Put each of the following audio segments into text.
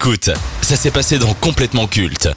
Écoute, ça s'est passé dans Complètement Culte.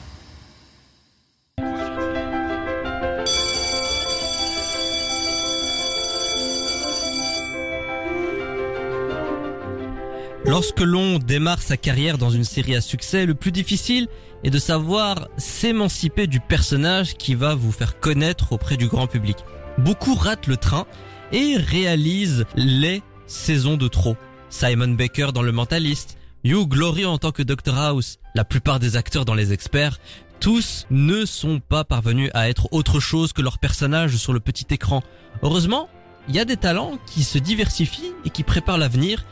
Lorsque l'on démarre sa carrière dans une série à succès, le plus difficile est de savoir s'émanciper du personnage qui va vous faire connaître auprès du grand public. Beaucoup ratent le train et réalisent les saisons de trop. Simon Baker dans Le Mentaliste, Hugh Glory en tant que Dr House, la plupart des acteurs dans Les Experts, tous ne sont pas parvenus à être autre chose que leur personnage sur le petit écran. Heureusement, il y a des talents qui se diversifient et qui préparent l'avenir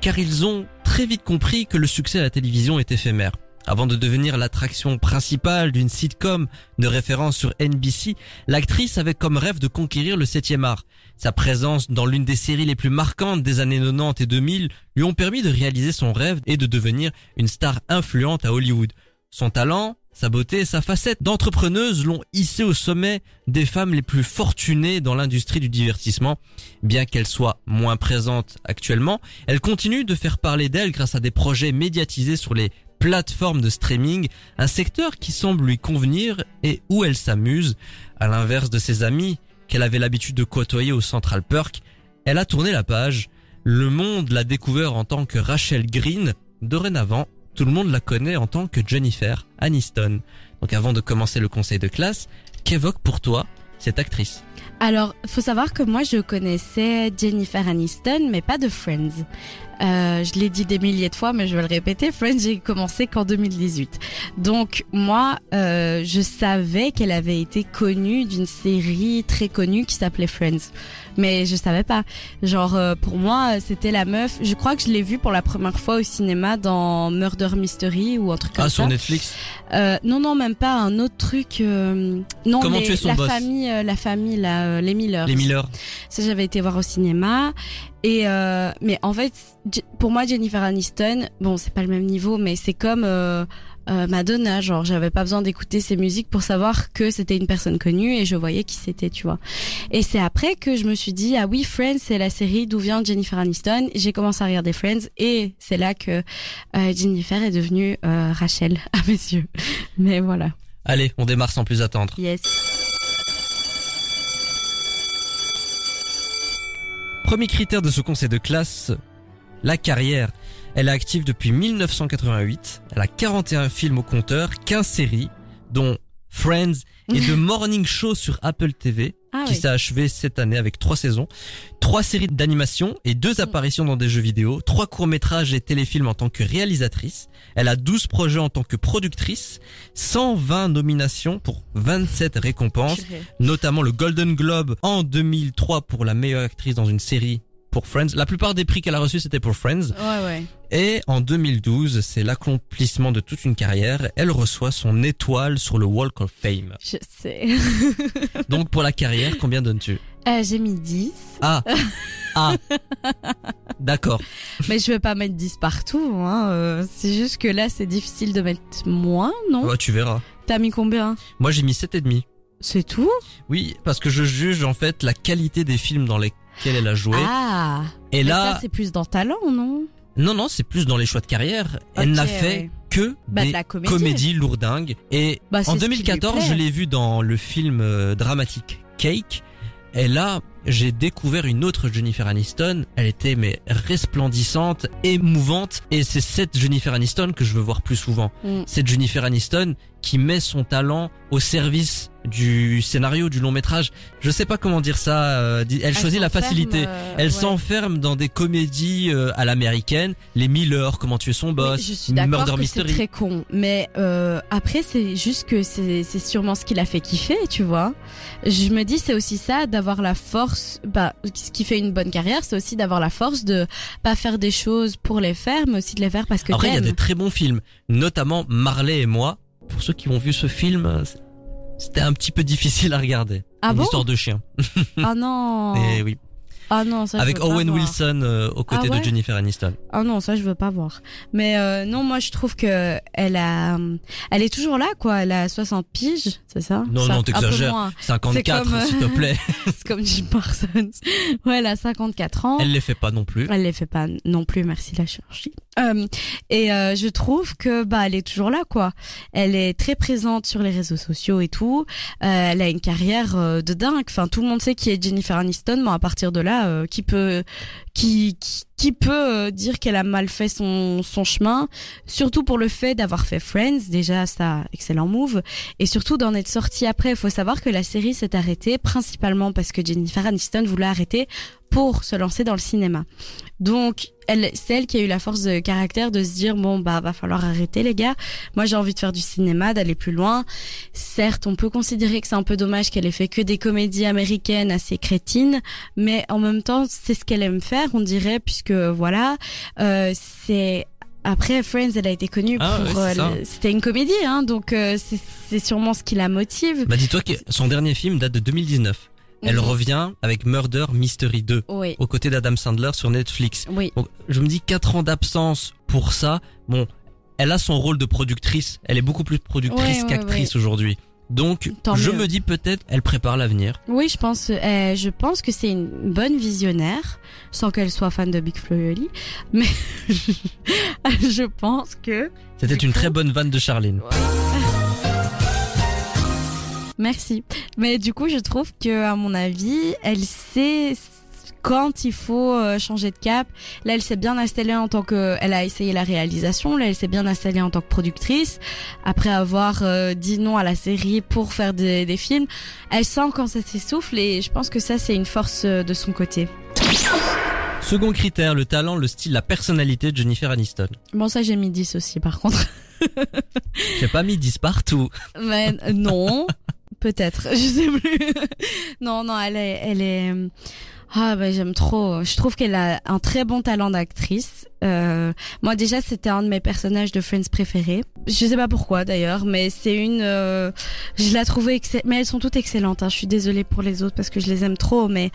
car ils ont très vite compris que le succès à la télévision est éphémère. Avant de devenir l'attraction principale d'une sitcom de référence sur NBC, l'actrice avait comme rêve de conquérir le 7 art. Sa présence dans l'une des séries les plus marquantes des années 90 et 2000 lui ont permis de réaliser son rêve et de devenir une star influente à Hollywood. Son talent, sa beauté et sa facette d'entrepreneuse l'ont hissée au sommet des femmes les plus fortunées dans l'industrie du divertissement. Bien qu'elle soit moins présente actuellement, elle continue de faire parler d'elle grâce à des projets médiatisés sur les plateformes de streaming, un secteur qui semble lui convenir et où elle s'amuse. À l'inverse de ses amis qu'elle avait l'habitude de côtoyer au Central Perk, elle a tourné la page. Le monde l'a découvert en tant que Rachel Green. Dorénavant, tout le monde la connaît en tant que Jennifer Aniston. Donc avant de commencer le conseil de classe, qu'évoque pour toi cette actrice Alors, faut savoir que moi je connaissais Jennifer Aniston, mais pas de Friends. Euh, je l'ai dit des milliers de fois, mais je vais le répéter. Friends, j'ai commencé qu'en 2018. Donc moi, euh, je savais qu'elle avait été connue d'une série très connue qui s'appelait Friends, mais je savais pas. Genre euh, pour moi, c'était la meuf. Je crois que je l'ai vue pour la première fois au cinéma dans Murder Mystery ou un truc comme ah, ça. sur Netflix? Euh, non, non, même pas un autre truc. euh, non, Comment les- tuer son la boss? famille, euh, la famille, là, euh, les Miller. Les Miller. Ça, j'avais été voir au cinéma. Et euh, mais en fait, pour moi, Jennifer Aniston, bon, c'est pas le même niveau, mais c'est comme Madonna. Genre, j'avais pas besoin d'écouter ses musiques pour savoir que c'était une personne connue et je voyais qui c'était, tu vois. Et c'est après que je me suis dit, ah oui, Friends, c'est la série d'où vient Jennifer Aniston. J'ai commencé à regarder Friends et c'est là que Jennifer est devenue Rachel à mes yeux. Mais voilà. Allez, on démarre sans plus attendre. Yes. Premier critère de ce conseil de classe, la carrière. Elle est active depuis 1988. Elle a 41 films au compteur, 15 séries, dont Friends et The Morning Show sur Apple TV, Ah qui oui. s'est achevé cette année avec trois saisons, trois séries d'animation et deux apparitions dans des jeux vidéo, trois courts-métrages et téléfilms en tant que réalisatrice. Elle a 12 projets en tant que productrice, 120 nominations pour 27 récompenses notamment le Golden Globe en 2003 pour la meilleure actrice dans une série pour Friends. La plupart des prix qu'elle a reçus c'était pour Friends. Ouais, ouais. Et en 2012, c'est l'accomplissement de toute une carrière. Elle reçoit son étoile sur le Walk of Fame. Je sais. Donc pour la carrière, combien donnes-tu? Euh, j'ai mis 10. Ah, ah, d'accord. Mais je vais pas mettre 10 partout, hein. euh, c'est juste que là, c'est difficile de mettre moins, non? Ouais, tu verras. T'as mis combien? Moi j'ai mis sept et demi. C'est tout? Oui, parce que je juge en fait la qualité des films dans lesquels elle a joué. Ah et là, ça, c'est plus dans talent, non? Non non, c'est plus dans les choix de carrière. Elle n'a fait ouais. que Bah, de des la comédie. comédie lourdingue. Et Bah, en ce qui lui 2014, plaît. je l'ai vu dans le film euh, dramatique Cake. Et là, j'ai découvert une autre Jennifer Aniston. Elle était mais resplendissante, émouvante. Et c'est cette Jennifer Aniston que je veux voir plus souvent. Mm. Cette Jennifer Aniston qui met son talent au service du scénario du long métrage. Je sais pas comment dire ça. euh, Elle, Elle choisit la facilité. euh, Elle ouais. s'enferme dans des comédies euh, à l'américaine, les Miller, comment tuer son Oui, boss, je suis Murder que c'est Mystery. très con, mais euh, après c'est juste que c'est c'est sûrement ce qui l'a fait kiffer, tu vois. Je me dis c'est aussi ça d'avoir la force, bah ce qui fait une bonne carrière, c'est aussi d'avoir la force de pas faire des choses pour les faire, mais aussi de les faire parce que Après, il y a des très bons films, notamment Marley et moi. Pour ceux qui ont vu ce film, c'était un petit peu difficile à regarder. Ah Une bon histoire de chien. Ah non. Et oui, Ah non, ça je avec veux pas Owen voir. Wilson euh, aux côtés Ah ouais de Jennifer Aniston. Ah non, ça je veux pas voir. Mais euh, non, moi je trouve que elle a, elle est toujours là quoi. Elle a 60 piges, c'est ça? Non, Ça, non, un peu t'exagères. moins. 54, comme, euh, s'il te plaît. C'est comme Jim Parsons. Ouais, elle a 54 ans. Elle les fait pas non plus. Elle les fait pas non plus, merci la chirurgie. Euh, et euh, je trouve que bah elle est toujours là quoi. Elle est très présente sur les réseaux sociaux et tout. Euh, elle a une carrière euh, de dingue. Enfin tout le monde sait qui est Jennifer Aniston, mais à partir de là, euh, qui peut qui qui, peut euh, dire qu'elle a mal fait son son chemin, surtout pour le fait d'avoir fait Friends. Déjà ça excellent move et surtout d'en être sortie après. Il faut savoir que la série s'est arrêtée principalement parce que Jennifer Aniston voulait arrêter pour se lancer dans le cinéma. Donc, elle, c'est elle qui a eu la force de caractère de se dire bon bah va falloir arrêter les gars. Moi j'ai envie de faire du cinéma, d'aller plus loin. Certes, on peut considérer que c'est un peu dommage qu'elle ait fait que des comédies américaines assez crétines, mais en même temps c'est ce qu'elle aime faire, on dirait, puisque voilà, euh, c'est après, Friends, elle a été connue Ah pour. ouais, euh, C'était une comédie, hein, donc euh, c'est sûrement ce qui la motive. Bah dis-toi que son dernier film date de 2019. Elle Mhm. revient avec Murder Mystery 2 Oui, aux côtés d'Adam Sandler sur Netflix. oui. Donc je me dis 4 ans d'absence pour ça. Bon, elle a son rôle de productrice. Elle est beaucoup plus productrice Ouais, ouais, qu'actrice aujourd'hui. Donc Tant je mieux. me dis peut-être elle prépare l'avenir. Oui, je pense, euh, je pense que c'est une bonne visionnaire, sans qu'elle soit fan de Big Flo et Oli, mais je pense que. C'était une coup- très bonne vanne de Charline. Merci. Mais du coup, je trouve que, à mon avis, elle sait quand il faut euh, changer de cap. Là, elle s'est bien installée en tant que, elle a essayé la réalisation. Là, elle s'est bien installée en tant que productrice. Après avoir euh, dit non à la série pour faire des, des films, elle sent quand ça s'essouffle et je pense que ça, c'est une force euh, de son côté. Second critère, le talent, le style, la personnalité de Jennifer Aniston. Bon, ça, j'ai mis 10 aussi, par contre. J'ai pas mis 10 partout. Mais euh, non, peut-être, je sais plus. non, non, elle est, elle est. Ah bah j'aime trop. Je trouve qu'elle a un très bon talent d'actrice. Euh, moi déjà c'était un de mes personnages de Friends préférés. Je sais pas pourquoi d'ailleurs, mais c'est une. euh, je la trouvais excellente. Mais elles sont toutes excellentes. Hein. Je suis désolée pour les autres parce que je les aime trop, mais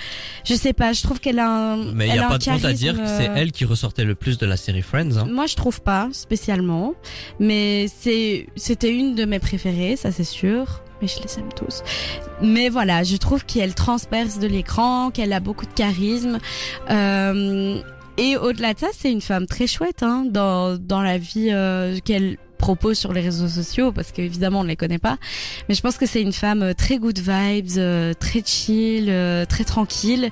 je sais pas. Je trouve qu'elle a un. Mais il y a pas de honte à dire que c'est euh, elle qui ressortait le plus de la série Friends. Hein. moi, je trouve pas spécialement, mais c'est c'était une de mes préférées, ça c'est sûr. Mais je les aime tous. Mais voilà, je trouve qu'elle transperce de l'écran, qu'elle a beaucoup de charisme. Euh, et au-delà de ça, c'est une femme très chouette hein, dans dans la vie euh, qu'elle propose sur les réseaux sociaux parce qu'évidemment on ne les connaît pas mais je pense que c'est une femme euh, très good vibes euh, très chill euh, très tranquille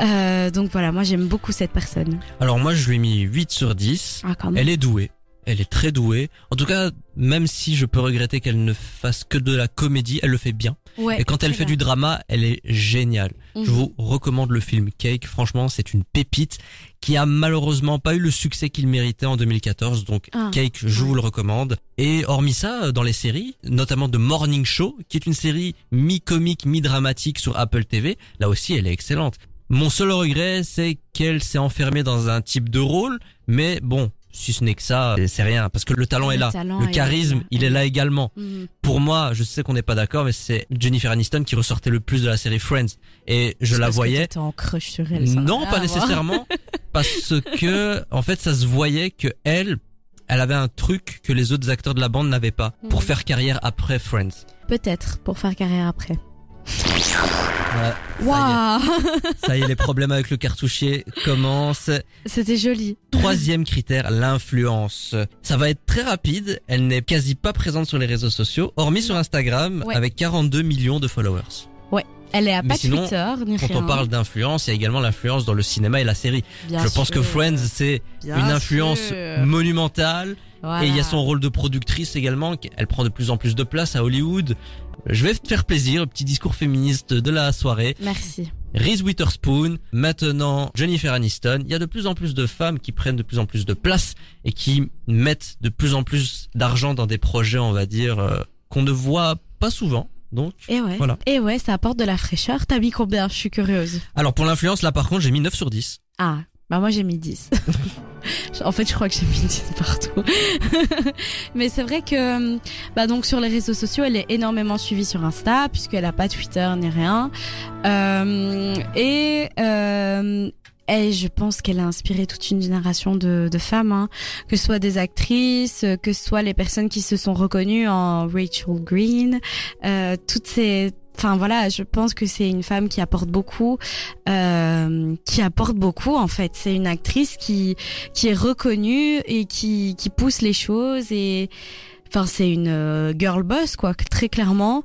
euh, donc voilà moi j'aime beaucoup cette personne Alors moi je lui ai mis 8 sur 10. ah, quand même. Elle est douée. Elle est très douée. En tout cas, même si je peux regretter qu'elle ne fasse que de la comédie, elle le fait bien. Ouais, Et quand elle fait bien. du drama, elle est géniale. Je Mhm. vous recommande le film Cake. Franchement, c'est une pépite qui a malheureusement pas eu le succès qu'il méritait en 2014. Donc Ah, Cake, je vous le recommande. Et hormis ça, euh, dans les séries, notamment The Morning Show, qui est une série mi-comique, mi-dramatique sur Apple TV, là aussi, elle est excellente. Mon seul regret, c'est qu'elle s'est enfermée dans un type de rôle, mais bon, si ce n'est que ça, c'est rien, parce que le talent Le est là. talent le charisme, il est là également. Mhm. Pour moi, je sais qu'on n'est pas d'accord, mais c'est Jennifer Aniston qui ressortait le plus de la série Friends. Et je la que voyais. t'étais en crush sur elle. Non, pas voir. nécessairement, parce que en fait, ça se voyait que elle, elle avait un truc que les autres acteurs de la bande n'avaient pas pour Mhm. faire carrière après Friends. Peut-être pour faire carrière après. Ouais, Waouh, ça y est, les problèmes avec le cartouchier commencent. c'était joli. Troisième critère, l'influence. Ça va être très rapide. Elle n'est quasi pas présente sur les réseaux sociaux, hormis sur Instagram, Ouais. avec 42 millions de followers. Elle est à pas sinon, Twitter ni Quand rien. on parle d'influence, il y a également l'influence dans le cinéma et la série. Bien Je pense sûr. que Friends, c'est une influence sûr. monumentale. Voilà. Et il y a son rôle de productrice également. Elle prend de plus en plus de place à Hollywood. Je vais te faire plaisir, petit discours féministe de la soirée. Merci. Reese Witherspoon, maintenant Jennifer Aniston. Il y a de plus en plus de femmes qui prennent de plus en plus de place et qui mettent de plus en plus d'argent dans des projets, on va dire, euh, qu'on ne voit pas souvent. Donc, Et ouais. Voilà. Et ouais, ça apporte de la fraîcheur. T'as mis combien? Je suis curieuse. alors pour l'influence, là par contre, j'ai mis 9 sur 10. Ah, bah moi j'ai mis 10. en fait, je crois que j'ai mis 10 partout. Mais c'est vrai que bah donc sur les réseaux sociaux, elle est énormément suivie sur Insta puisqu'elle a pas Twitter ni rien. Euh, et euh, je pense qu'elle a inspiré toute une génération de, de femmes, hein, que ce soit des actrices, que ce soit les personnes qui se sont reconnues en Rachel Green, euh, toutes ces enfin voilà, je pense que c'est une femme qui apporte beaucoup, euh, qui apporte beaucoup en fait. C'est une actrice qui qui est reconnue et qui qui pousse les choses et enfin c'est une euh, girl boss quoi, très clairement.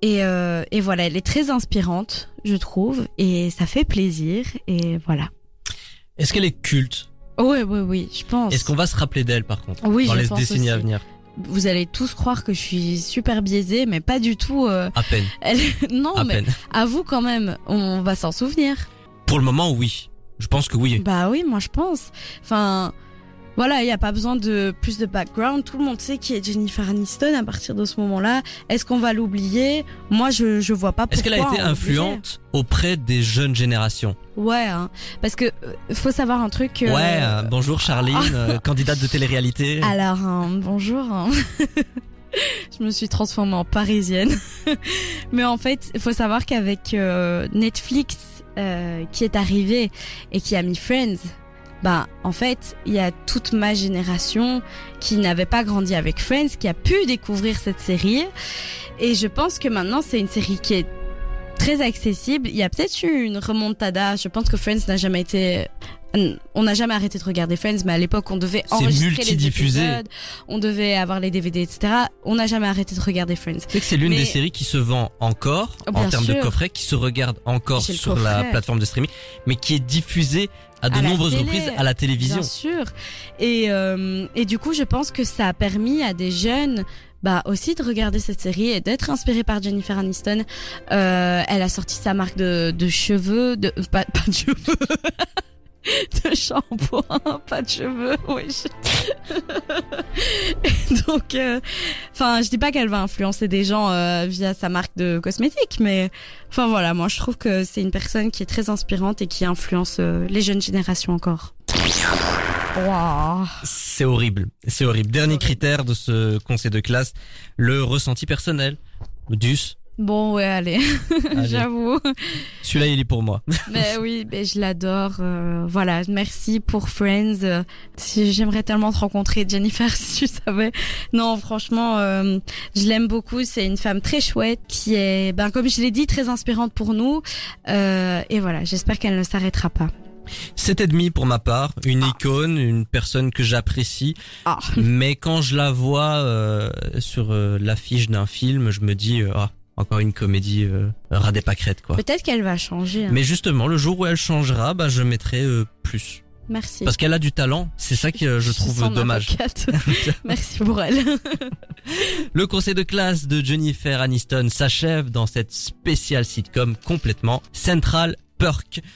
Et, euh, et voilà, elle est très inspirante, je trouve, et ça fait plaisir. Et voilà. Est-ce qu'elle est culte? Oui, oui, oui, je pense. Est-ce qu'on va se rappeler d'elle par contre? Oui, dans je les pense décennies à venir Vous allez tous croire que je suis super biaisée, mais pas du tout. euh, À peine, elle- Non, à mais peine. à vous quand même, on va s'en souvenir. Pour le moment, oui. Je pense que oui. Bah oui, moi je pense. Enfin, voilà, il n'y a pas besoin de plus de background. Tout le monde sait qui est Jennifer Aniston à partir de ce moment-là. Est-ce qu'on va l'oublier? Moi, je je vois pas pourquoi. Est-ce qu'elle a été influente auprès des jeunes générations? Ouais, hein. parce que euh, faut savoir un truc. euh, Ouais, euh, bonjour Charline, candidate de télé-réalité. Alors, hein, bonjour. hein. Je me suis transformée en parisienne. Mais en fait, il faut savoir qu'avec Netflix qui est arrivé et qui a mis Friends, bah en fait, il y a toute ma génération qui n'avait pas grandi avec Friends, qui a pu découvrir cette série. Et je pense que maintenant, c'est une série qui est très accessible. Il y a peut-être eu une remontada. Je pense que Friends n'a jamais été on n'a jamais arrêté de regarder Friends, mais à l'époque, on devait enregistrer les épisodes, on devait avoir les DVD, etc. On n'a jamais arrêté de regarder Friends. Tu sais que c'est l'une Mais- des séries qui se vend encore Oh, en termes de coffret, qui se regarde encore sur la plateforme de streaming, mais qui est diffusée à de À nombreuses télé. reprises à la télévision. Bien sûr. Et, euh, et du coup, je pense que ça a permis à des jeunes bah aussi de regarder cette série et d'être inspiré par Jennifer Aniston. Euh, elle a sorti sa marque de, de cheveux, de pas, pas de cheveux, de shampoing, pas de cheveux. Et donc, euh, enfin, je dis pas qu'elle va influencer des gens euh, via sa marque de cosmétiques, mais enfin voilà, moi je trouve que c'est une personne qui est très inspirante et qui influence euh, les jeunes générations encore. Waouh. C'est horrible, c'est horrible. Dernier critère de ce conseil de classe, le ressenti personnel. Dus, Bon ouais, allez, Allez. j'avoue. celui-là il est pour moi. Mais oui, mais je l'adore. euh, voilà, merci pour Friends. J'aimerais tellement te rencontrer, Jennifer, si tu savais. Non, franchement, euh, je l'aime beaucoup. C'est une femme très chouette qui est, ben comme je l'ai dit, très inspirante pour nous. Euh, et voilà, j'espère qu'elle ne s'arrêtera pas. Et demi pour ma part, une icône, une personne que j'apprécie, Ah. mais quand je la vois euh, sur euh, l'affiche d'un film, je me dis ah encore une comédie euh, ras des pâquerettes quoi. Peut-être qu'elle va changer. hein. Mais justement, le jour où elle changera, bah je mettrai euh, plus Merci. parce qu'elle a du talent. C'est ça que je trouve sens dommage. Merci pour elle. Le conseil de classe de Jennifer Aniston s'achève dans cette spéciale sitcom complètement Central Perk.